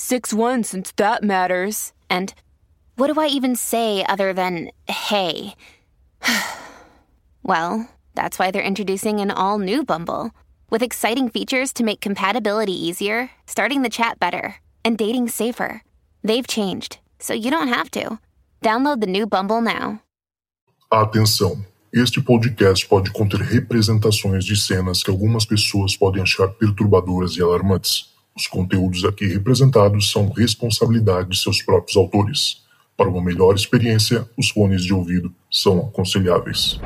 6 1 since that matters. And what do I even say other than hey? well, that's why they're introducing an all new Bumble with exciting features to make compatibility easier, starting the chat better, and dating safer. They've changed, so you don't have to. Download the new Bumble now. Atenção! Este podcast pode conter representações de cenas que algumas pessoas podem achar perturbadoras e alarmantes. Os conteúdos aqui representados são responsabilidade de seus próprios autores. Para uma melhor experiência, os fones de ouvido são aconselháveis.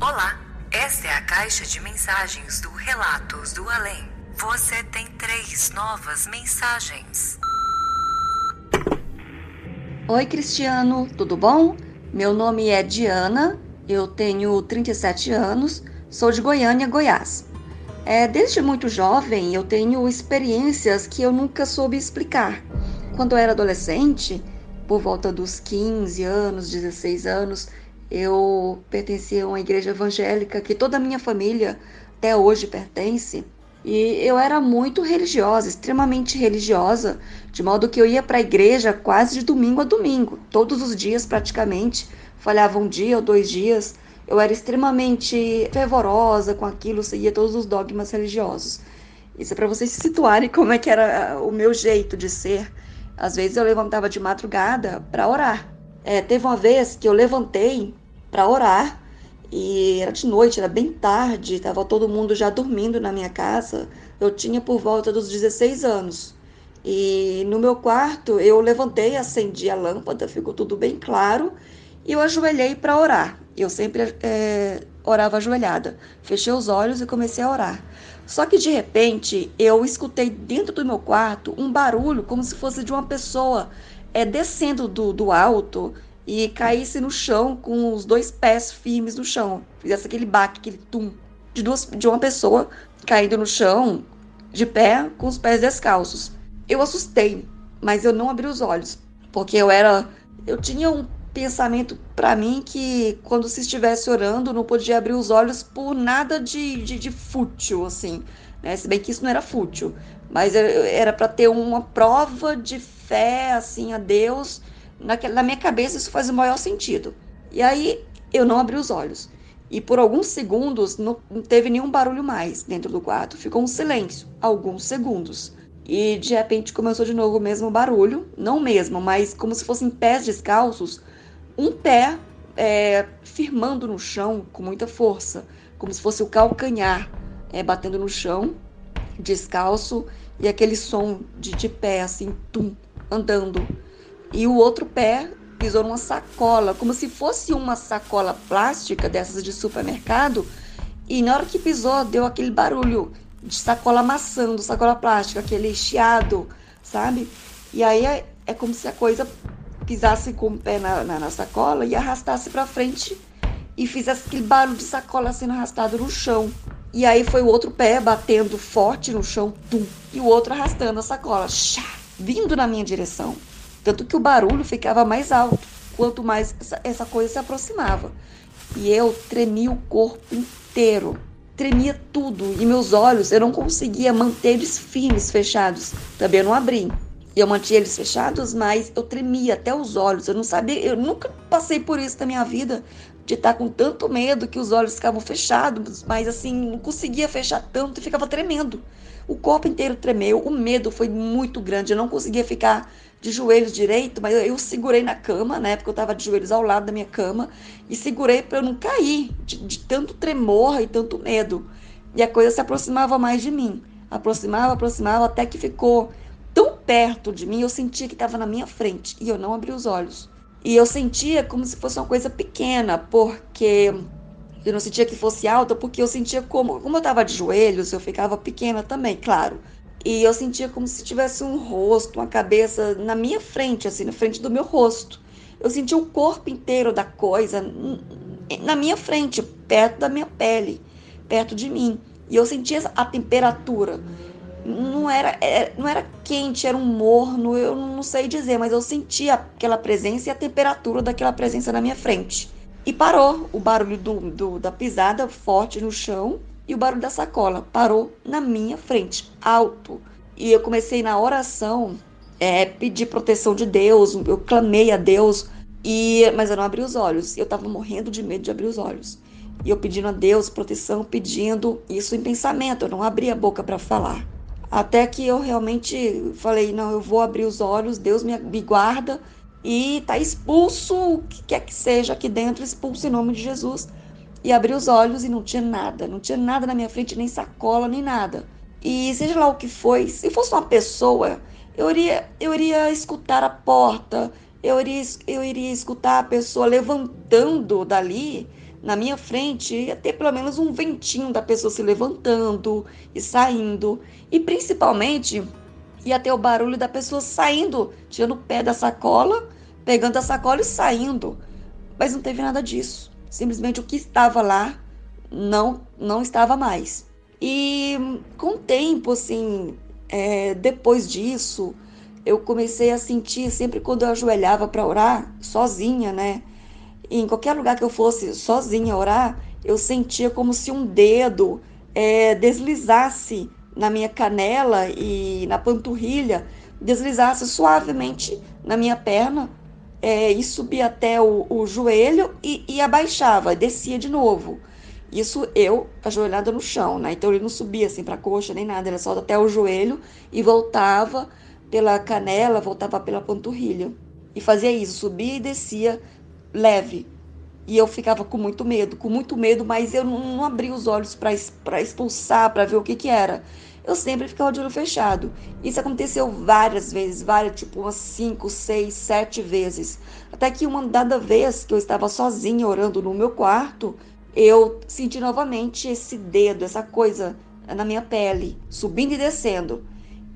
Olá, esta é a caixa de mensagens do Relatos do Além. Você tem três novas mensagens. Oi, Cristiano, tudo bom? Meu nome é Diana, eu tenho 37 anos, sou de Goiânia, Goiás. É, desde muito jovem eu tenho experiências que eu nunca soube explicar. Quando eu era adolescente, por volta dos 15 anos, 16 anos, eu pertencia a uma igreja evangélica que toda a minha família até hoje pertence. E eu era muito religiosa, extremamente religiosa, de modo que eu ia para a igreja quase de domingo a domingo, todos os dias praticamente. Falhava um dia ou dois dias. Eu era extremamente fervorosa com aquilo, seguia todos os dogmas religiosos. Isso é para vocês se situarem como é que era o meu jeito de ser. Às vezes eu levantava de madrugada para orar. É, teve uma vez que eu levantei para orar e era de noite, era bem tarde, estava todo mundo já dormindo na minha casa. Eu tinha por volta dos 16 anos. E no meu quarto eu levantei, acendi a lâmpada, ficou tudo bem claro e eu ajoelhei para orar. Eu sempre é, orava ajoelhada. Fechei os olhos e comecei a orar. Só que de repente eu escutei dentro do meu quarto um barulho como se fosse de uma pessoa é, descendo do, do alto e caísse no chão com os dois pés firmes no chão. Fizesse aquele baque, aquele tum de, duas, de uma pessoa caindo no chão, de pé, com os pés descalços. Eu assustei, mas eu não abri os olhos, porque eu era. Eu tinha um pensamento para mim que quando se estivesse orando não podia abrir os olhos por nada de, de, de fútil, assim. Né? Se bem que isso não era fútil, mas era para ter uma prova de fé, assim, a Deus na minha cabeça isso faz o maior sentido. E aí eu não abri os olhos. E por alguns segundos não, teve nenhum barulho mais dentro do quarto. Ficou um silêncio, alguns segundos. E de repente começou de novo o mesmo barulho, não mesmo, mas como se fossem pés descalços, um pé é, firmando no chão com muita força, como se fosse o calcanhar é, batendo no chão, descalço, e aquele som de, de pé assim, tum, andando e o outro pé pisou numa sacola, como se fosse uma sacola plástica dessas de supermercado. E na hora que pisou, deu aquele barulho de sacola amassando, sacola plástica, aquele chiado, sabe? E aí é, é como se a coisa pisasse com o pé na, na, na sacola e arrastasse para frente e fizesse aquele barulho de sacola sendo arrastado no chão. E aí foi o outro pé batendo forte no chão, tum, e o outro arrastando a sacola, chá, vindo na minha direção. Tanto que o barulho ficava mais alto quanto mais essa, coisa se aproximava. E eu tremia o corpo inteiro, tremia tudo. E meus olhos, eu não conseguia manter eles firmes, fechados. Também eu não abri. Eu mantinha eles fechados, mas eu tremia até os olhos. Eu não sabia, eu nunca passei por isso na minha vida, de estar com tanto medo que os olhos ficavam fechados, mas assim, não conseguia fechar tanto e ficava tremendo. O corpo inteiro tremeu, o medo foi muito grande, eu não conseguia ficar de joelhos direito, mas eu segurei na cama, né? Porque eu estava de joelhos ao lado da minha cama e segurei para eu não cair de, de, tanto tremor e tanto medo. E a coisa se aproximava mais de mim. Aproximava, aproximava, até que ficou tão perto de mim, eu sentia que estava na minha frente. E eu não abri os olhos. E eu sentia como se fosse uma coisa pequena, porque eu não sentia que fosse alta, porque eu sentia como, como eu estava de joelhos, eu ficava pequena também, claro. E eu sentia como se tivesse um rosto, uma cabeça na minha frente, assim, na frente do meu rosto. Eu sentia o corpo inteiro da coisa na minha frente, perto da minha pele, perto de mim. E eu sentia a temperatura. Não era, é, não era quente, era um morno, eu não sei dizer, mas eu sentia aquela presença e a temperatura daquela presença na minha frente. E parou o barulho do, do, da pisada forte no chão e o barulho da sacola. Parou na minha frente, alto. E eu comecei na oração, é, pedir proteção de Deus, eu clamei a Deus, e mas eu não abri os olhos. Eu estava morrendo de medo de abrir os olhos. E eu pedindo a Deus proteção, pedindo isso em pensamento, eu não abri a boca para falar. Até que eu realmente falei: não, eu vou abrir os olhos, Deus me, guarda e tá expulso o que quer que seja aqui dentro, expulso em nome de Jesus. E abri os olhos e não tinha nada, não tinha nada na minha frente, nem sacola, nem nada. E seja lá o que foi, se fosse uma pessoa, eu iria, eu iria escutar a porta, eu iria, eu iria escutar a pessoa levantando dali na minha frente, ia ter pelo menos um ventinho da pessoa se levantando e saindo. E principalmente ia ter o barulho da pessoa saindo, tirando o pé da sacola, pegando a sacola e saindo. Mas não teve nada disso. Simplesmente o que estava lá não não estava mais. E com o tempo, assim, é, depois disso, eu comecei a sentir sempre quando eu ajoelhava para orar, sozinha, né? E em qualquer lugar que eu fosse sozinha orar, eu sentia como se um dedo é, deslizasse na minha canela e na panturrilha, deslizasse suavemente na minha perna é, e subia até o, o joelho e, e abaixava, descia de novo. Isso eu ajoelhada no chão, né? Então ele não subia assim para a coxa nem nada, era só até o joelho e voltava pela canela, voltava pela panturrilha. E fazia isso, subia e descia leve. E eu ficava com muito medo, com muito medo, mas eu não, não os olhos para expulsar, para ver o que, que era. Eu sempre ficava de olho fechado. Isso aconteceu várias vezes, várias, tipo umas cinco, seis, sete vezes. Até que uma dada vez que eu estava sozinha orando no meu quarto, eu senti novamente esse dedo, essa coisa na minha pele, subindo e descendo.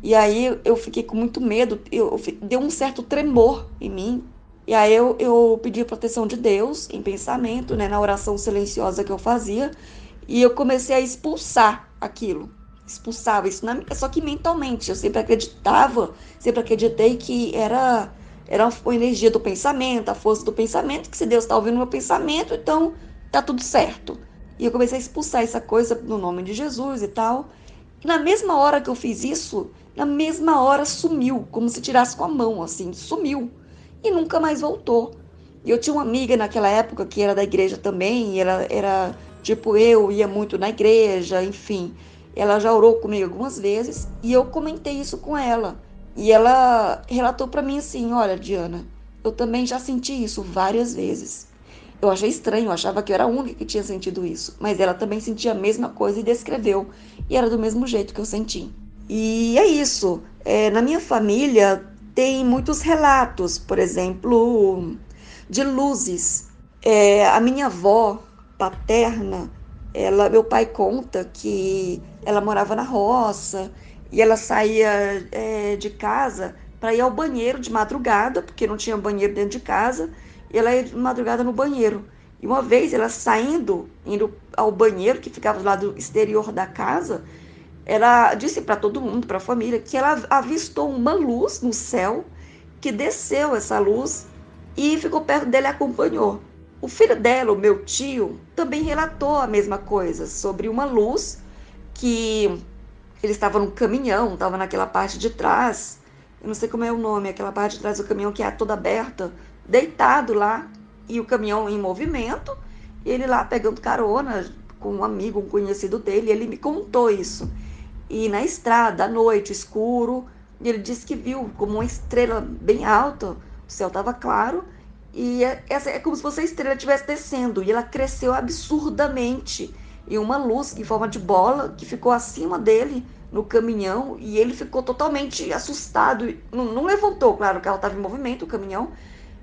E aí eu fiquei com muito medo, eu, eu deu um certo tremor em mim, e aí eu, eu pedi proteção de Deus em pensamento, né, na oração silenciosa que eu fazia, e eu comecei a expulsar aquilo. Expulsava isso, na, só que mentalmente. Eu sempre acreditava, sempre acreditei que era, era a energia do pensamento, a força do pensamento, que se Deus está ouvindo meu pensamento, então tá tudo certo. E eu comecei a expulsar essa coisa no nome de Jesus e tal. E na mesma hora que eu fiz isso, na mesma hora sumiu, como se tirasse com a mão, assim, sumiu e nunca mais voltou. E eu tinha uma amiga naquela época que era da igreja também, e ela era tipo eu, ia muito na igreja, enfim. Ela já orou comigo algumas vezes e eu comentei isso com ela. E ela relatou para mim assim: Olha, Diana, eu também já senti isso várias vezes. Eu achei estranho, eu achava que eu era a única que tinha sentido isso, mas ela também sentia a mesma coisa e descreveu. E era do mesmo jeito que eu senti. E é isso. É, na minha família, tem muitos relatos, por exemplo, de luzes. É, a minha avó paterna, ela, meu pai conta que ela morava na roça e ela saía é, de casa para ir ao banheiro de madrugada, porque não tinha banheiro dentro de casa, e ela ia de madrugada no banheiro. E uma vez ela saindo, indo ao banheiro que ficava do lado exterior da casa, ela disse para todo mundo, para a família, que ela avistou uma luz no céu, que desceu essa luz e ficou perto dele e acompanhou. O filho dela, o meu tio, também relatou a mesma coisa sobre uma luz que ele estava num caminhão, estava naquela parte de trás, eu não sei como é o nome, aquela parte de trás do caminhão que é toda aberta, deitado lá, e o caminhão em movimento, e ele lá pegando carona com um amigo, um conhecido dele, ele me contou isso. E na estrada, à noite, escuro, ele disse que viu como uma estrela bem alta, o céu estava claro, e é, essa é como se fosse a estrela estivesse descendo, e ela cresceu absurdamente. e uma luz em forma de bola que ficou acima dele no caminhão e ele ficou totalmente assustado. Não, não levantou, claro, o carro estava em movimento, o caminhão.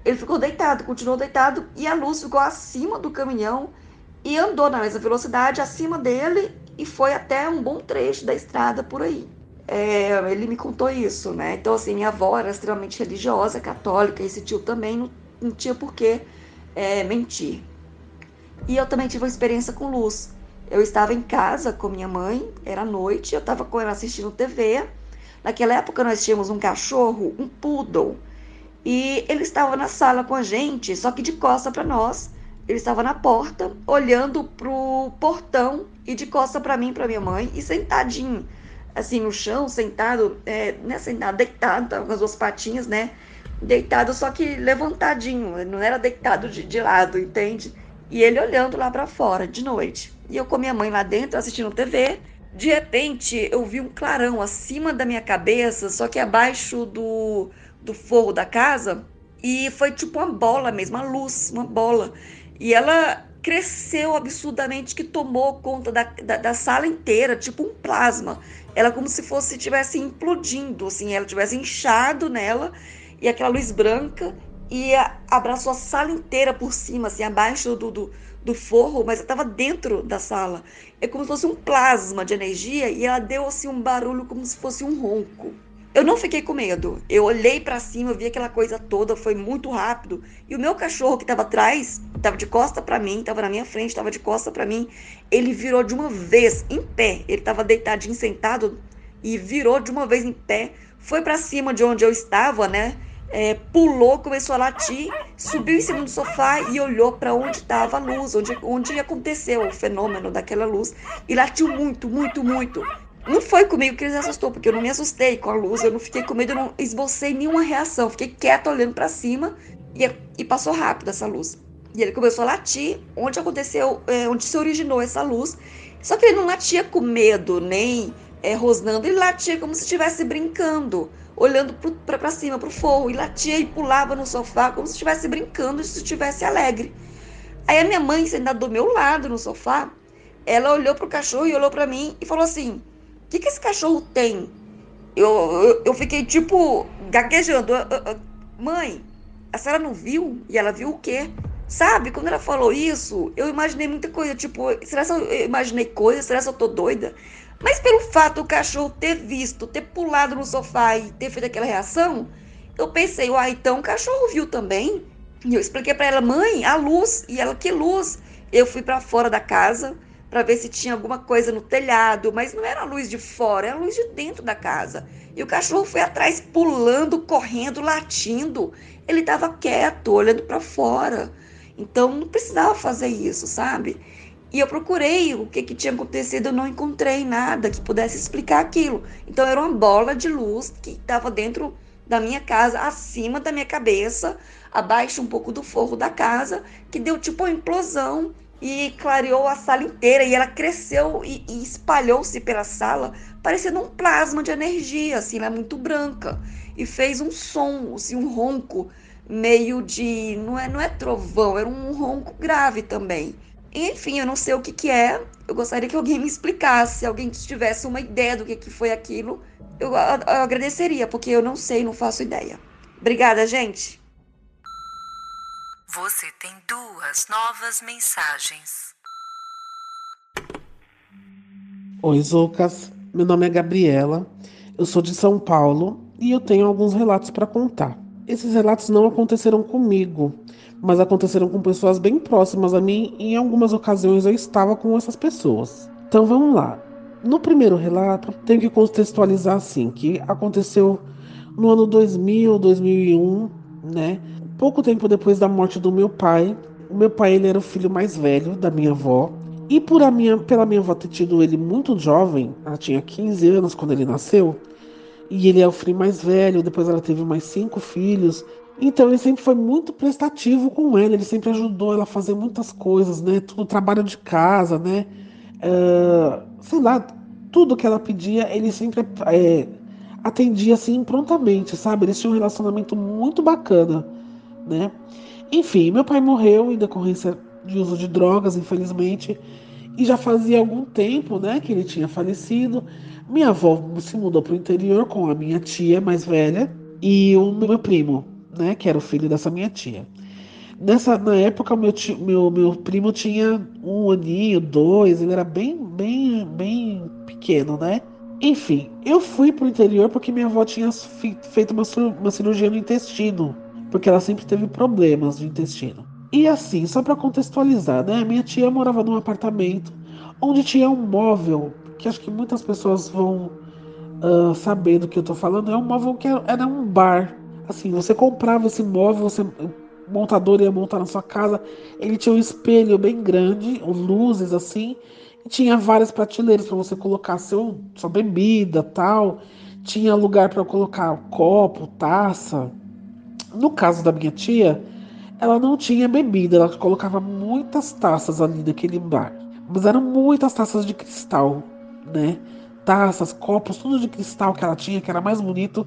Ele ficou deitado, continuou deitado e a luz ficou acima do caminhão e andou na mesma velocidade acima dele e foi até um bom trecho da estrada por aí. É, ele me contou isso, né? Então, assim, minha avó era extremamente religiosa, católica, esse tio também não, não tinha por que é, mentir. E eu também tive uma experiência com luz. Eu estava em casa com minha mãe, era noite, eu estava com ela assistindo TV. Naquela época nós tínhamos um cachorro, um poodle, e ele estava na sala com a gente, só que de costa para nós. Ele estava na porta, olhando pro portão e de costa para mim, para minha mãe, e sentadinho, assim no chão, sentado, é, né, sentado, deitado, tava com as duas patinhas, né? Deitado, só que levantadinho, não era deitado de, de lado, entende? E ele olhando lá para fora de noite. E eu com minha mãe lá dentro assistindo TV. De repente, eu vi um clarão acima da minha cabeça, só que abaixo do, do forro da casa. E foi tipo uma bola mesmo, uma luz, uma bola. E ela cresceu absurdamente, que tomou conta da, da, da sala inteira, tipo um plasma. Ela como se fosse tivesse implodindo, assim, ela tivesse inchado nela e aquela luz branca e abraçou a sala inteira por cima, assim, abaixo do, do, do forro, mas estava dentro da sala. É como se fosse um plasma de energia e ela deu assim um barulho como se fosse um ronco. Eu não fiquei com medo. Eu olhei para cima, vi aquela coisa toda, foi muito rápido. E o meu cachorro que estava atrás, estava de costa para mim, estava na minha frente, estava de costa para mim, ele virou de uma vez em pé. Ele estava deitadinho sentado e virou de uma vez em pé, foi para cima de onde eu estava, né? é, pulou, começou a latir, subiu em cima do sofá e olhou para onde estava a luz, onde, onde aconteceu o fenômeno daquela luz, e latiu muito, muito, muito. Não foi comigo que ele se assustou, porque eu não me assustei com a luz, eu não fiquei com medo, eu não esbocei nenhuma reação, fiquei quieta olhando para cima e, e passou rápido essa luz. E ele começou a latir onde aconteceu, é, onde se originou essa luz. Só que ele não latia com medo, nem é, rosnando, ele latia como se estivesse brincando olhando para cima, para o forro, e latia e pulava no sofá como se estivesse brincando, se estivesse alegre. Aí a minha mãe, sentada do meu lado no sofá, ela olhou para o cachorro e olhou para mim e falou assim: que, que esse cachorro tem? Eu, eu, eu fiquei tipo gaguejando: Mãe, a senhora não viu? E ela viu o quê? Sabe, quando ela falou isso, eu imaginei muita coisa. Tipo, será que eu imaginei coisa? Será que eu tô doida? Mas pelo fato do cachorro ter visto, ter pulado no sofá e ter feito aquela reação, eu pensei, uai, então o cachorro viu também. E eu expliquei para ela, mãe, a luz. E ela, que luz? Eu fui para fora da casa para ver se tinha alguma coisa no telhado, mas não era a luz de fora, era a luz de dentro da casa. E o cachorro foi atrás, pulando, correndo, latindo. Ele estava quieto, olhando para fora. Então não precisava fazer isso, sabe? E eu procurei o que, que tinha acontecido, eu não encontrei nada que pudesse explicar aquilo. Então era uma bola de luz que estava dentro da minha casa, acima da minha cabeça, abaixo um pouco do forro da casa, que deu tipo uma implosão e clareou a sala inteira. E ela cresceu e, e espalhou-se pela sala, parecendo um plasma de energia, assim, ela é muito branca. E fez um som, assim, um ronco meio de. Não é, não é trovão, era um ronco grave também. Enfim, eu não sei o que, que é. Eu gostaria que alguém me explicasse. Se alguém tivesse uma ideia do que, que foi aquilo, eu, eu agradeceria, porque eu não sei, não faço ideia. Obrigada, gente. Você tem duas novas mensagens. Oi, Zoucas. Meu nome é Gabriela. Eu sou de São Paulo e eu tenho alguns relatos para contar. Esses relatos não aconteceram comigo, mas aconteceram com pessoas bem próximas a mim e em algumas ocasiões eu estava com essas pessoas. Então vamos lá. No primeiro relato, tenho que contextualizar assim, que aconteceu no ano 2000, 2001, né? Pouco tempo depois da morte do meu pai. O meu pai ele era o filho mais velho da minha avó. E por a minha, pela minha avó ter tido ele muito jovem, ela tinha 15 anos quando ele nasceu, e ele é o filho mais velho, depois ela teve mais cinco filhos, então ele sempre foi muito prestativo com ela, ele sempre ajudou ela a fazer muitas coisas, né? Tudo trabalho de casa, né? Uh, sei lá, tudo que ela pedia, ele sempre é, atendia assim prontamente, sabe? Eles tinham um relacionamento muito bacana, né? Enfim, meu pai morreu em decorrência de uso de drogas, infelizmente. E já fazia algum tempo, né, que ele tinha falecido. Minha avó se mudou para o interior com a minha tia mais velha e o meu primo, né, que era o filho dessa minha tia. Nessa, na época, meu, tio, meu, meu primo tinha um aninho, dois, ele era bem, bem, bem pequeno, né? Enfim, eu fui pro interior porque minha avó tinha feito uma, uma cirurgia no intestino, porque ela sempre teve problemas de intestino. E assim, só para contextualizar, né? Minha tia morava num apartamento onde tinha um móvel que acho que muitas pessoas vão uh, saber do que eu tô falando. É um móvel que era, um bar. Assim, você comprava esse móvel, você montador ia montar na sua casa. Ele tinha um espelho bem grande, luzes assim, e tinha várias prateleiras para você colocar seu, sua bebida, tal. Tinha lugar para colocar copo, taça. No caso da minha tia, ela não tinha bebida, ela colocava muitas taças ali naquele bar. Mas eram muitas taças de cristal, né? Taças, copos, tudo de cristal que ela tinha, que era mais bonito.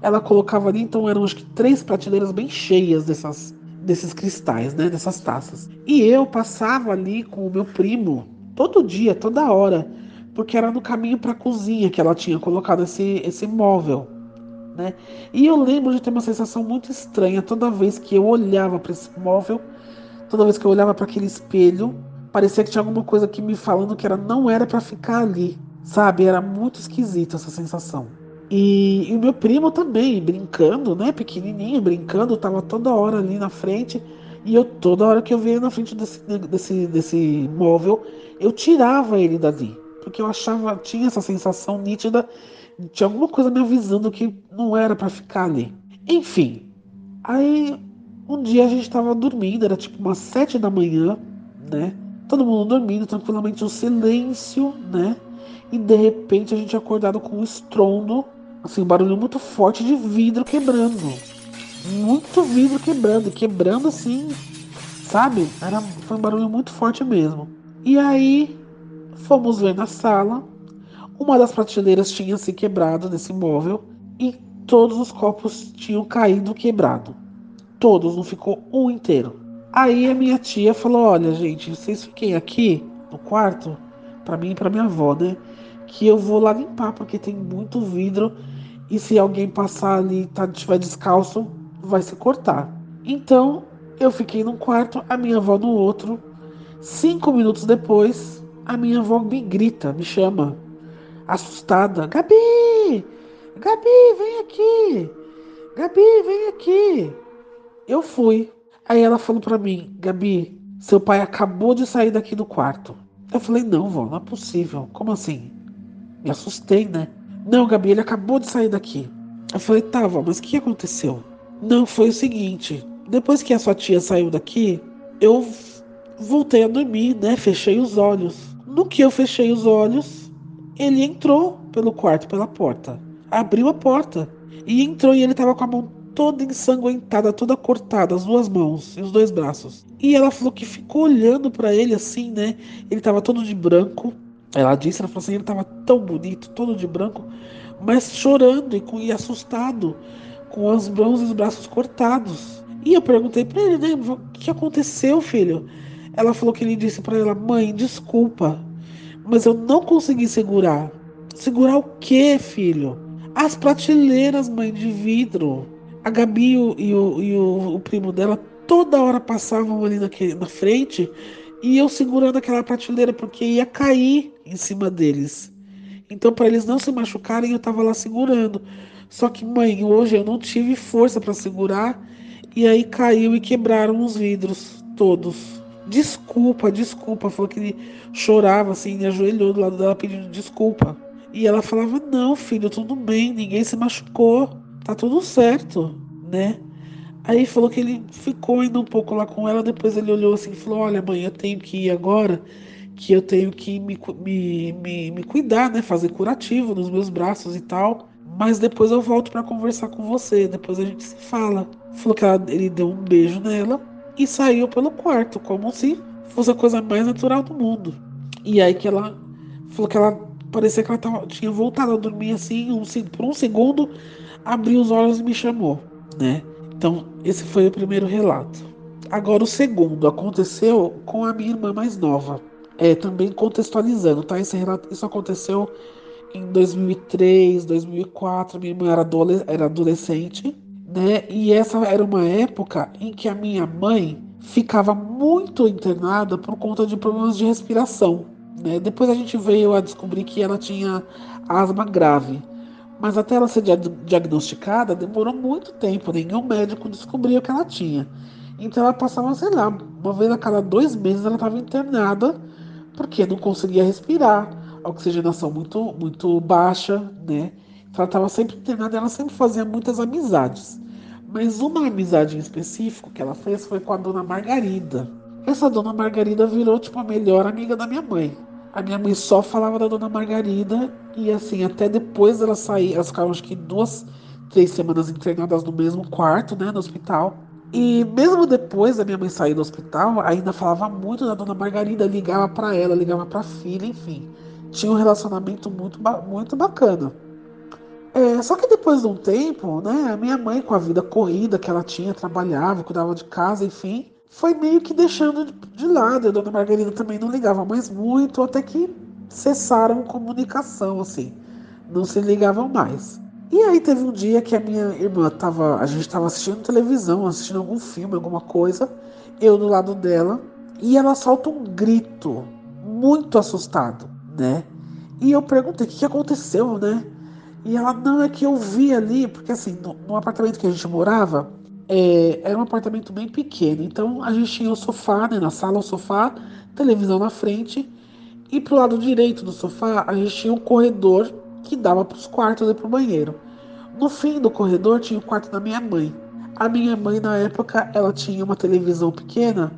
Ela colocava ali, então eram acho que três prateleiras bem cheias dessas, desses cristais, né? Dessas taças. E eu passava ali com o meu primo todo dia, toda hora, porque era no caminho para a cozinha que ela tinha colocado esse, esse móvel né? E eu lembro de ter uma sensação muito estranha toda vez que eu olhava para esse móvel, toda vez que eu olhava para aquele espelho, parecia que tinha alguma coisa que me falando que era não era para ficar ali, sabe? Era muito esquisita essa sensação. E, e, o meu primo também, brincando, né? Pequenininho, brincando, tava toda hora ali na frente. E eu, toda hora que eu via na frente desse, desse, desse móvel, eu tirava ele dali. Porque eu achava, tinha essa sensação nítida tinha alguma coisa me avisando que não era para ficar ali. Enfim, aí um dia a gente tava dormindo, era tipo umas sete da manhã, né? Todo mundo dormindo tranquilamente, um silêncio, né? E de repente a gente acordado com um estrondo, assim, um barulho muito forte de vidro quebrando. Muito vidro quebrando, quebrando assim, sabe? Era, foi um barulho muito forte mesmo. E aí fomos ver na sala, uma das prateleiras tinha se quebrado nesse móvel e todos os copos tinham caído quebrado. Todos, não ficou um inteiro. Aí a minha tia falou: Olha, gente, vocês fiquem aqui no quarto, para mim e para minha avó, né? Que eu vou lá limpar, porque tem muito vidro e se alguém passar ali e tá, tiver descalço, vai se cortar. Então eu fiquei num quarto, a minha avó no outro. Cinco minutos depois, a minha avó me grita, me chama assustada: Gabi! Gabi, vem aqui! Gabi, vem aqui! Eu fui. Aí ela falou para mim: Gabi, seu pai acabou de sair daqui do quarto. Eu falei: Não, vó, não é possível. Como assim? Me assustei, né? Não, Gabi, ele acabou de sair daqui. Eu falei: Tá, vó, mas o que aconteceu? Não, foi o seguinte: depois que a sua tia saiu daqui, eu voltei a dormir, né? Fechei os olhos. No que eu fechei os olhos, ele entrou pelo quarto, pela porta. Abriu a porta e entrou e ele estava com a mão toda ensanguentada, toda cortada, as duas mãos e os dois braços. E ela falou que ficou olhando para ele assim, né? Ele estava todo de branco. Ela disse, ela falou assim, ele estava tão bonito, todo de branco, mas chorando e, com, e assustado, com as mãos e os braços cortados. E eu perguntei para ele, né, o que aconteceu, filho? Ela falou que ele disse para ela, mãe, desculpa, mas eu não consegui segurar. Segurar o quê, filho? As prateleiras, mãe, de vidro. A Gabi e o, e o, e o, o primo dela toda hora passavam ali naquele, na frente e eu segurando aquela prateleira porque ia cair em cima deles. Então, para eles não se machucarem, eu tava lá segurando. Só que, mãe, hoje eu não tive força para segurar e aí caiu e quebraram os vidros todos desculpa, desculpa. Falou que ele chorava assim, ajoelhou do lado dela pedindo desculpa. E ela falava: Não, filho, tudo bem, ninguém se machucou, tá tudo certo, né? Aí falou que ele ficou ainda um pouco lá com ela, depois ele olhou assim e falou: Olha, mãe, eu tenho que ir agora, que eu tenho que me, me, me, me cuidar, né? Fazer curativo nos meus braços e tal. Mas depois eu volto para conversar com você, depois a gente se fala. Falou que ela, ele deu um beijo nela e saiu pelo quarto, como se fosse a coisa mais natural do mundo. E aí que ela falou que ela parecia que ela tava, tinha voltado a dormir assim, um, por um segundo, abriu os olhos e me chamou, né? Então, esse foi o primeiro relato. Agora, o segundo aconteceu com a minha irmã mais nova. É, também contextualizando, tá? Esse relato, isso aconteceu em 2003, 2004. Minha irmã era, adole era adolescente, né? E essa era uma época em que a minha mãe ficava muito internada por conta de problemas de respiração. Né? Depois a gente veio a descobrir que ela tinha asma grave. Mas até ela ser diagnosticada demorou muito tempo, nenhum médico descobriu que ela tinha. Então ela passava, sei lá, uma vez a cada dois meses ela estava internada porque não conseguia respirar, oxigenação muito, muito baixa, né? Ela estava sempre internada, ela sempre fazia muitas amizades. Mas uma amizade em específico que ela fez foi com a dona Margarida. Essa dona Margarida virou tipo a melhor amiga da minha mãe. A minha mãe só falava da dona Margarida e assim, até depois dela sair, elas ficavam acho que duas, três semanas internadas no mesmo quarto, né, no hospital. E mesmo depois da minha mãe sair do hospital, ainda falava muito da dona Margarida, ligava para ela, ligava para filha, enfim. Tinha um relacionamento muito, muito bacana. É, só que depois de um tempo, né, a minha mãe, com a vida corrida que ela tinha, trabalhava, cuidava de casa, enfim, foi meio que deixando de lado. A dona Margarida também não ligava mais muito, até que cessaram comunicação, assim. Não se ligavam mais. E aí teve um dia que a minha irmã tava. A gente estava assistindo televisão, assistindo algum filme, alguma coisa, eu do lado dela, e ela solta um grito, muito assustado, né? E eu perguntei o que, que aconteceu, né? E ela, não, é que eu vi ali, porque assim, no, no apartamento que a gente morava, é, era um apartamento bem pequeno. Então a gente tinha o sofá, né, na sala, o sofá, televisão na frente. E pro lado direito do sofá, a gente tinha um corredor que dava para os quartos e para o banheiro. No fim do corredor tinha o quarto da minha mãe. A minha mãe, na época, ela tinha uma televisão pequena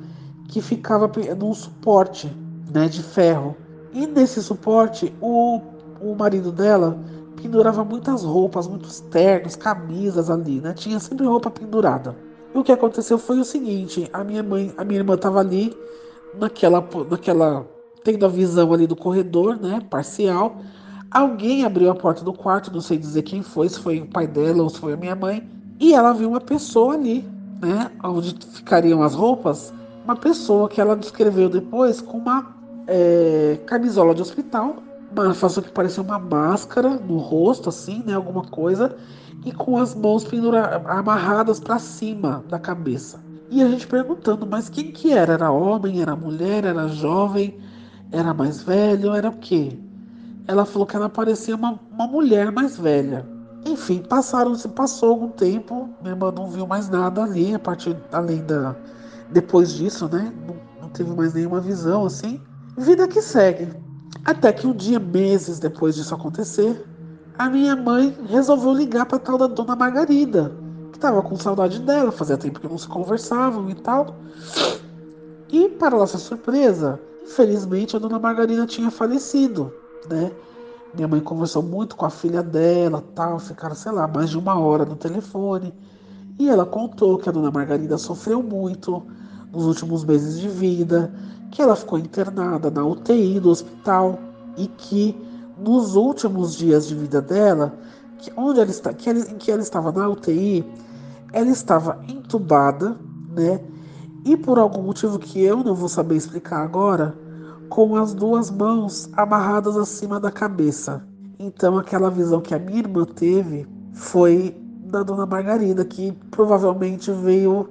que ficava num suporte né, de ferro. E nesse suporte, o, o marido dela pendurava muitas roupas, muitos ternos, camisas ali, né? Tinha sempre roupa pendurada. E o que aconteceu foi o seguinte: a minha mãe, a minha irmã estava ali naquela, naquela, tendo a visão ali do corredor, né? Parcial. Alguém abriu a porta do quarto, não sei dizer quem foi, se foi o pai dela ou se foi a minha mãe, e ela viu uma pessoa ali, né? Onde ficariam as roupas, uma pessoa que ela descreveu depois com uma é, camisola de hospital uma faço que parecia uma máscara no rosto, assim, né? Alguma coisa, e com as mãos pendura amarradas para cima da cabeça. E a gente perguntando, mas quem que era? Era homem, era mulher, era jovem, era mais velho, era o quê? Ela falou que ela parecia uma, uma mulher mais velha. Enfim, passaram, se passou algum tempo, minha irmã não viu mais nada ali, a partir além da. Depois disso, né? Não, não teve mais nenhuma visão assim. Vida que segue. Até que um dia, meses depois disso acontecer, a minha mãe resolveu ligar para tal da dona Margarida, que estava com saudade dela, fazia tempo que não se conversavam e tal. E, para nossa surpresa, infelizmente a dona Margarida tinha falecido, né? Minha mãe conversou muito com a filha dela, tal, ficaram, sei lá, mais de uma hora no telefone. E ela contou que a dona Margarida sofreu muito nos últimos meses de vida, que ela ficou internada na UTI do hospital e que nos últimos dias de vida dela, que onde ela está, que ela, em que ela estava na UTI, ela estava entubada, né? E por algum motivo que eu não vou saber explicar agora, com as duas mãos amarradas acima da cabeça. Então aquela visão que a minha irmã teve foi da dona Margarida, que provavelmente veio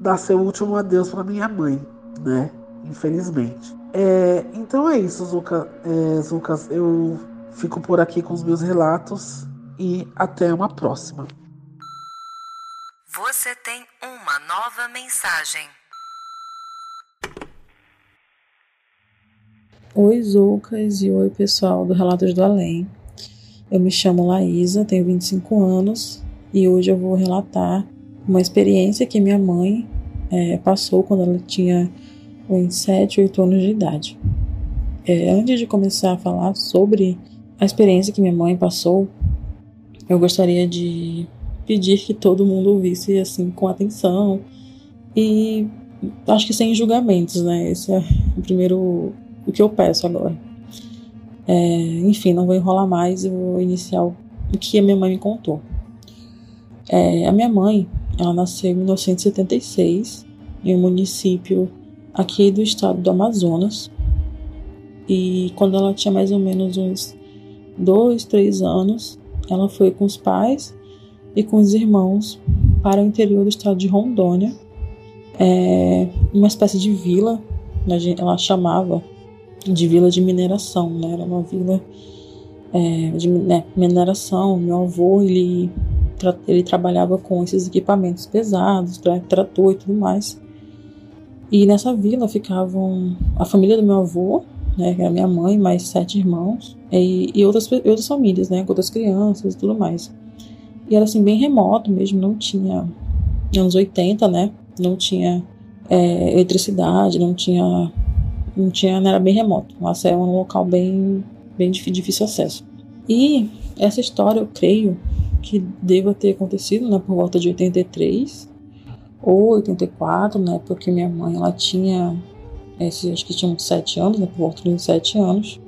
dar seu último adeus para minha mãe, né? Infelizmente. É, então é isso, Zuka, é, Zucas. Eu fico por aqui com os meus relatos e até uma próxima. Você tem uma nova mensagem. Oi, Zucas e oi, pessoal do Relatos do Além. Eu me chamo Laísa, tenho 25 anos e hoje eu vou relatar uma experiência que minha mãe é, passou quando ela tinha uns 7, 8 anos de idade. É, antes de começar a falar sobre a experiência que minha mãe passou, eu gostaria de pedir que todo mundo ouvisse assim com atenção e acho que sem julgamentos, né? Esse é o primeiro o que eu peço agora. É, enfim, não vou enrolar mais e vou iniciar o que a minha mãe me contou. É, a minha mãe, ela nasceu em 1976 em um município aqui do estado do Amazonas. E quando ela tinha mais ou menos uns dois, três anos, ela foi com os pais e com os irmãos para o interior do estado de Rondônia, é, uma espécie de vila, ela chamava de vila de mineração, né? Era uma vila é, de né, mineração. Meu avô ele, ele trabalhava com esses equipamentos pesados, trator e tudo mais. E nessa vila ficavam a família do meu avô, né, que era minha mãe, mais sete irmãos, e, e outras, outras famílias, né, com outras crianças e tudo mais. E era assim, bem remoto mesmo, não tinha. Anos 80, né? Não tinha é, eletricidade, não tinha. Não tinha, era bem remoto. Mas é um local bem, bem difícil acesso. E essa história, eu creio que deva ter acontecido né, por volta de 83 ou 84, né? Porque minha mãe ela tinha. Acho que tinha uns 7 anos, né? Por volta de 7 anos.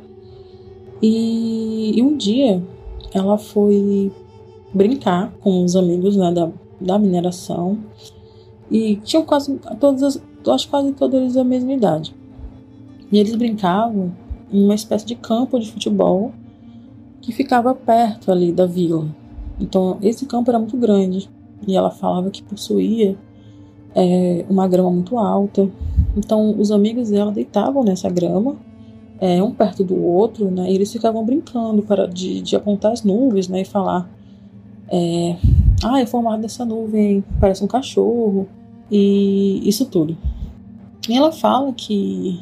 E, e um dia ela foi brincar com os amigos né, da, da mineração. E tinham quase todas, acho quase todos eles da mesma idade. E eles brincavam em uma espécie de campo de futebol que ficava perto ali da vila. Então esse campo era muito grande e ela falava que possuía é, uma grama muito alta. Então os amigos dela deitavam nessa grama, é, um perto do outro, né? E eles ficavam brincando para de, de apontar as nuvens, né? E falar é, ah, é formado dessa nuvem, parece um cachorro, e isso tudo. E ela fala que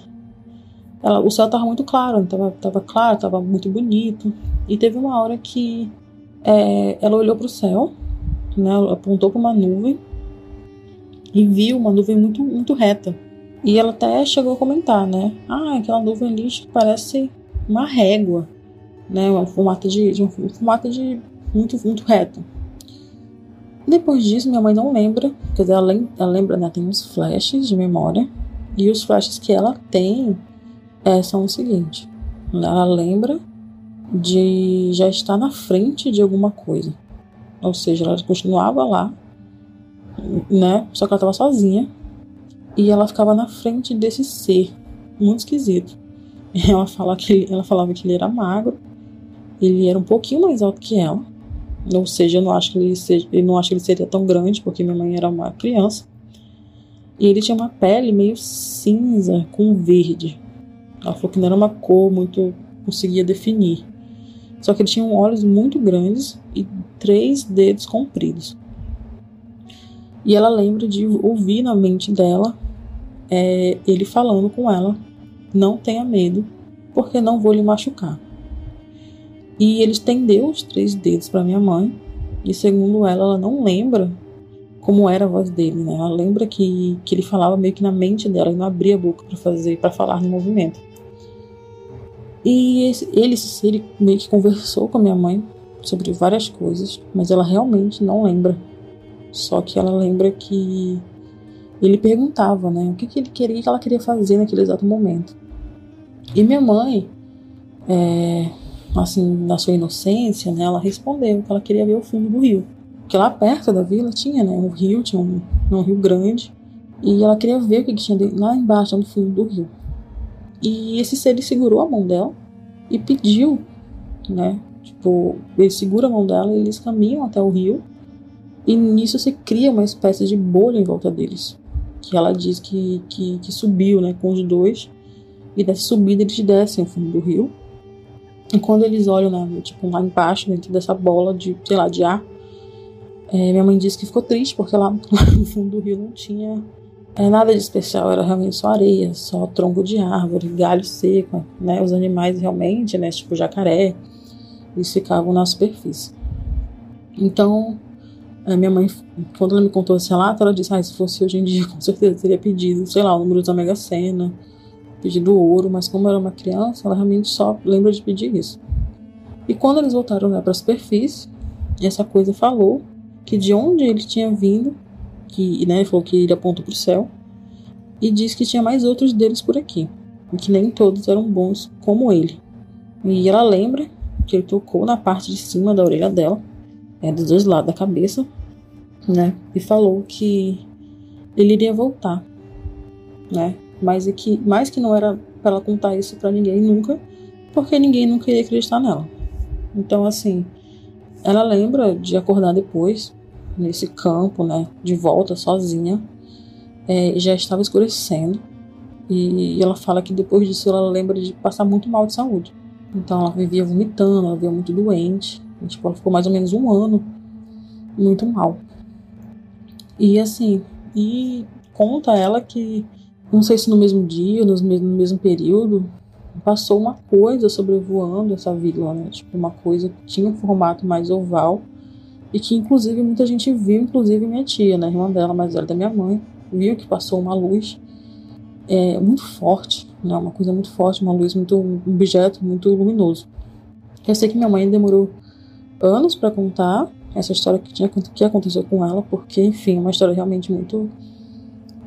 ela, o céu estava muito claro, estava tava claro, estava muito bonito, e teve uma hora que é, ela olhou para o céu, né, apontou para uma nuvem e viu uma nuvem muito, muito reta. E ela até chegou a comentar, né? Ah, aquela nuvem ali parece uma régua, né? Um formato de, de um formato de muito, muito reto. Depois disso, minha mãe não lembra, quer dizer, ela, ela lembra, né, tem uns flashes de memória, e os flashes que ela tem é, são o seguinte: ela lembra de já estar na frente de alguma coisa, ou seja, ela continuava lá, né, só que ela estava sozinha, e ela ficava na frente desse ser, muito esquisito. Ela, fala que, ela falava que ele era magro, ele era um pouquinho mais alto que ela, ou seja, eu não acho que ele seja, eu não acho que ele seria tão grande, porque minha mãe era uma criança. E ele tinha uma pele meio cinza com verde. Ela falou que não era uma cor muito conseguia definir. Só que ele tinha olhos muito grandes e três dedos compridos. E ela lembra de ouvir na mente dela é, ele falando com ela: Não tenha medo, porque não vou lhe machucar. E ele estendeu os três dedos para minha mãe. E segundo ela, ela não lembra como era a voz dele, né? Ela lembra que, que ele falava meio que na mente dela e não abria a boca para fazer, para falar no movimento. E esse, ele, ele meio que conversou com a minha mãe sobre várias coisas, mas ela realmente não lembra. Só que ela lembra que ele perguntava, né, o que, que ele queria, que ela queria fazer naquele exato momento. E minha mãe, é, assim, na sua inocência, né, ela respondeu que ela queria ver o fundo do rio. Porque lá perto da vila tinha, né, um rio, tinha um, um rio grande, e ela queria ver o que, que tinha lá embaixo, no fundo do rio. E esse ser ele segurou a mão dela e pediu, né, tipo, ele segura a mão dela e eles caminham até o rio, e nisso se cria uma espécie de bolha em volta deles. Que ela diz que, que, que subiu, né, com os dois, e dessa subida eles descem o fundo do rio, e quando eles olham, né, tipo, lá embaixo, dentro dessa bola de, sei lá, de ar, é, minha mãe disse que ficou triste porque lá, lá no fundo do rio não tinha é, nada de especial, era realmente só areia, só tronco de árvore, galho seco, né? Os animais realmente, né, tipo jacaré, eles ficavam na superfície. Então, a minha mãe, quando ela me contou esse relato, ela disse: ah, se fosse hoje em dia, com certeza teria pedido, sei lá, o número da Mega Sena pedindo ouro, mas como era uma criança, ela realmente só lembra de pedir isso. E quando eles voltaram né, para a superfície, essa coisa falou que de onde ele tinha vindo, que né, falou que ele apontou para o céu, e disse que tinha mais outros deles por aqui, e que nem todos eram bons como ele. E ela lembra que ele tocou na parte de cima da orelha dela, é, dos dois lados da cabeça, né, e falou que ele iria voltar, né, mas é que mais que não era para ela contar isso para ninguém nunca, porque ninguém nunca ia acreditar nela. Então, assim, ela lembra de acordar depois, nesse campo, né, de volta sozinha, é, já estava escurecendo. E ela fala que depois disso ela lembra de passar muito mal de saúde. Então ela vivia vomitando, ela vivia muito doente. Tipo, ela ficou mais ou menos um ano muito mal. E assim, e conta ela que, não sei se no mesmo dia, no mesmo, no mesmo período, passou uma coisa sobrevoando essa vila, né? Tipo, uma coisa que tinha um formato mais oval e que, inclusive, muita gente viu, inclusive minha tia, né? Irmã dela, mais velha da minha mãe, viu que passou uma luz é, muito forte, né? Uma coisa muito forte, uma luz muito, um objeto muito luminoso. Eu sei que minha mãe demorou anos para contar essa história que, tinha, que aconteceu com ela, porque, enfim, é uma história realmente muito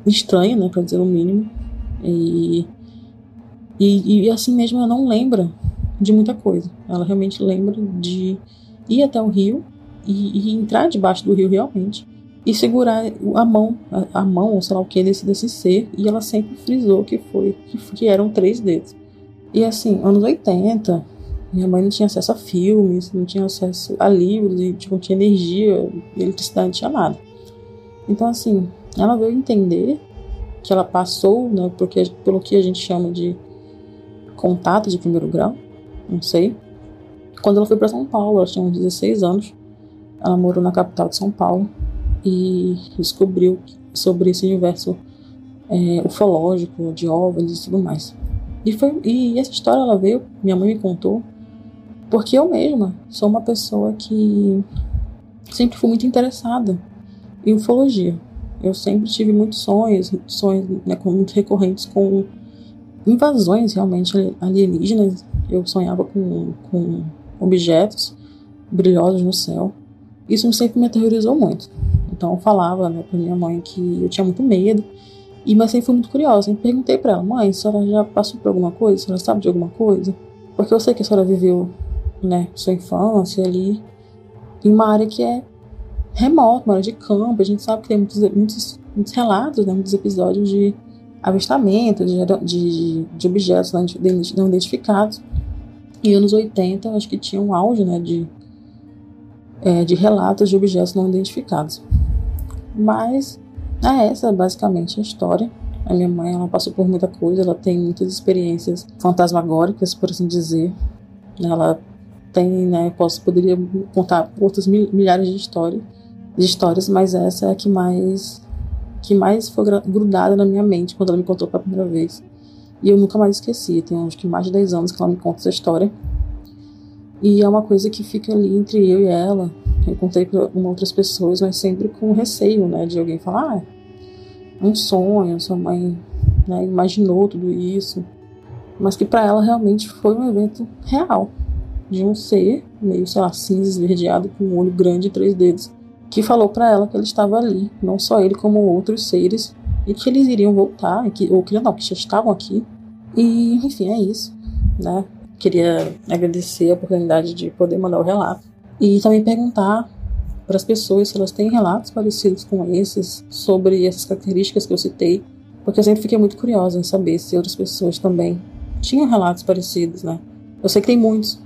estranha, né, para dizer o mínimo. E, e, e, assim mesmo ela não lembra de muita coisa. Ela realmente lembra de ir até o rio e, e entrar debaixo do rio realmente e segurar a mão, a, a mão, ou sei lá o que, desse, desse ser. E ela sempre frisou que foi, que, que eram três dedos. E assim, anos 80, minha mãe não tinha acesso a filmes, não tinha acesso a livros, tipo, não tinha energia, eletricidade, não tinha nada. Então, assim, ela veio entender que ela passou, né, porque, pelo que a gente chama de contato de primeiro grau, não sei. Quando ela foi para São Paulo, ela tinha uns 16 anos, ela morou na capital de São Paulo e descobriu sobre esse universo é, ufológico, de OVNIs e tudo mais. E, foi, e essa história ela veio, minha mãe me contou, porque eu mesma sou uma pessoa que sempre fui muito interessada em ufologia. Eu sempre tive muitos sonhos, sonhos né, muito recorrentes com invasões realmente alienígenas. Eu sonhava com, com objetos brilhosos no céu. Isso sempre me aterrorizou muito. Então eu falava né, para minha mãe que eu tinha muito medo. E mas sempre fui muito curiosa. E perguntei para ela, mãe, a senhora já passou por alguma coisa? A senhora sabe de alguma coisa? Porque eu sei que a senhora viveu né, sua infância ali, em uma área que é remota, uma área de campo. A gente sabe que tem muitos, muitos, muitos relatos, né, muitos episódios de avistamento de, de, de objetos não identificados. E anos 80, acho que tinha um auge né, de, é, de relatos de objetos não identificados. Mas é essa basicamente a história. A minha mãe ela passou por muita coisa, ela tem muitas experiências fantasmagóricas, por assim dizer. Ela tem, né, posso poderia contar outras milhares de histórias, de histórias, mas essa é a que mais que mais foi grudada na minha mente quando ela me contou pela primeira vez. E eu nunca mais esqueci. Tem acho que mais de 10 anos que ela me conta essa história. E é uma coisa que fica ali entre eu e ela. Eu contei para outras pessoas, mas sempre com receio, né, de alguém falar, ah, é um sonho, sua mãe né, imaginou tudo isso. Mas que para ela realmente foi um evento real de um ser meio, sei lá, cinza, esverdeado, com um olho grande e três dedos, que falou para ela que ele estava ali, não só ele, como outros seres, e que eles iriam voltar, que, ou que não, que já estavam aqui. E, enfim, é isso, né? Queria agradecer a oportunidade de poder mandar o relato e também perguntar para as pessoas se elas têm relatos parecidos com esses sobre essas características que eu citei, porque eu sempre fiquei muito curiosa em saber se outras pessoas também tinham relatos parecidos, né? Eu sei que tem muitos,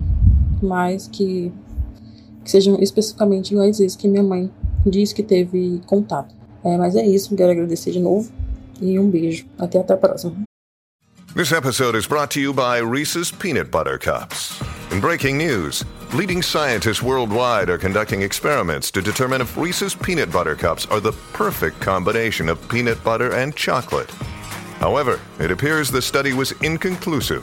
mas que, que sejam especificamente iguais a esse que minha mãe que teve contato. É, mas é isso, quero agradecer de novo e um beijo. Até, até a próxima. This episode is brought to you by Reese's Peanut Butter Cups. In breaking news, leading scientists worldwide are conducting experiments to determine if Reese's Peanut Butter Cups are the perfect combination of peanut butter and chocolate. However, it appears the study was inconclusive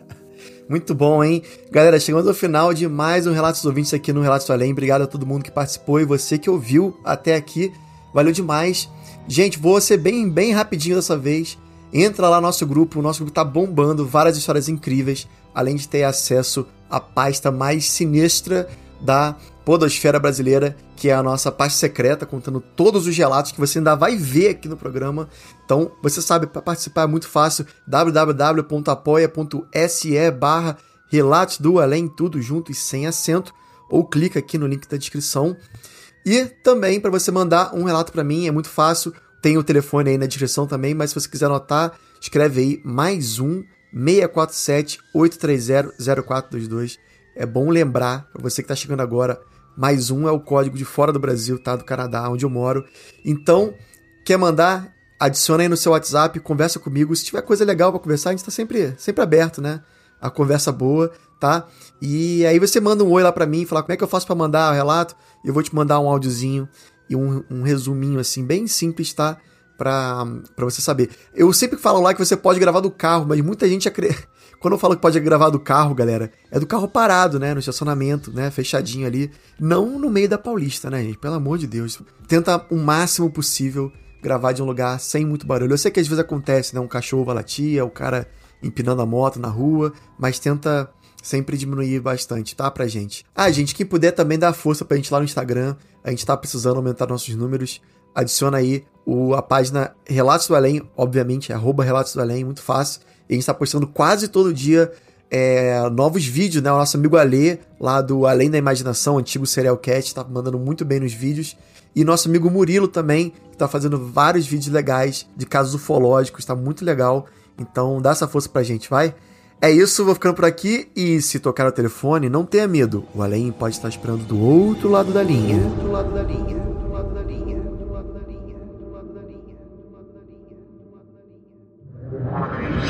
Muito bom, hein? Galera, chegando ao final de mais um Relatos Ouvintes aqui no Relatos Além. Obrigado a todo mundo que participou e você que ouviu até aqui. Valeu demais. Gente, vou ser bem, bem rapidinho dessa vez. Entra lá no nosso grupo, o nosso grupo tá bombando, várias histórias incríveis, além de ter acesso a pasta mais sinistra da podosfera brasileira, que é a nossa pasta secreta, contando todos os relatos que você ainda vai ver aqui no programa. Então, você sabe, para participar é muito fácil, www.apoia.se barra Relatos do Além, tudo junto e sem acento, ou clica aqui no link da descrição. E também para você mandar um relato para mim, é muito fácil, tem o telefone aí na descrição também, mas se você quiser anotar, escreve aí mais um 647 830 0422. É bom lembrar, para você que está chegando agora, mais um é o código de fora do Brasil, tá? Do Canadá, onde eu moro. Então, quer mandar? Adiciona aí no seu WhatsApp, conversa comigo. Se tiver coisa legal para conversar, a gente está sempre, sempre aberto, né? A conversa boa, tá? E aí você manda um oi lá para mim, falar como é que eu faço para mandar o relato. Eu vou te mandar um áudiozinho e um, um resuminho assim, bem simples, tá? Pra, pra você saber. Eu sempre falo lá que você pode gravar do carro, mas muita gente acredita quando eu falo que pode gravar do carro, galera, é do carro parado, né? No estacionamento, né? Fechadinho ali. Não no meio da Paulista, né, gente? Pelo amor de Deus. Tenta o máximo possível gravar de um lugar sem muito barulho. Eu sei que às vezes acontece, né? Um cachorro vai latir, o cara empinando a moto na rua, mas tenta sempre diminuir bastante, tá? Pra gente. Ah, gente, quem puder também dá força pra gente lá no Instagram. A gente tá precisando aumentar nossos números. Adiciona aí o, a página Relatos do Além, obviamente, é arroba Relatos do Além, muito fácil a gente está postando quase todo dia é, novos vídeos, né? O nosso amigo Alê, lá do Além da Imaginação, antigo Serial Cat, está mandando muito bem nos vídeos. E nosso amigo Murilo também, que está fazendo vários vídeos legais de casos ufológicos, está muito legal. Então dá essa força pra gente, vai? É isso, vou ficando por aqui e se tocar o telefone, não tenha medo. O Além pode estar esperando do outro lado da linha. Do outro lado da linha.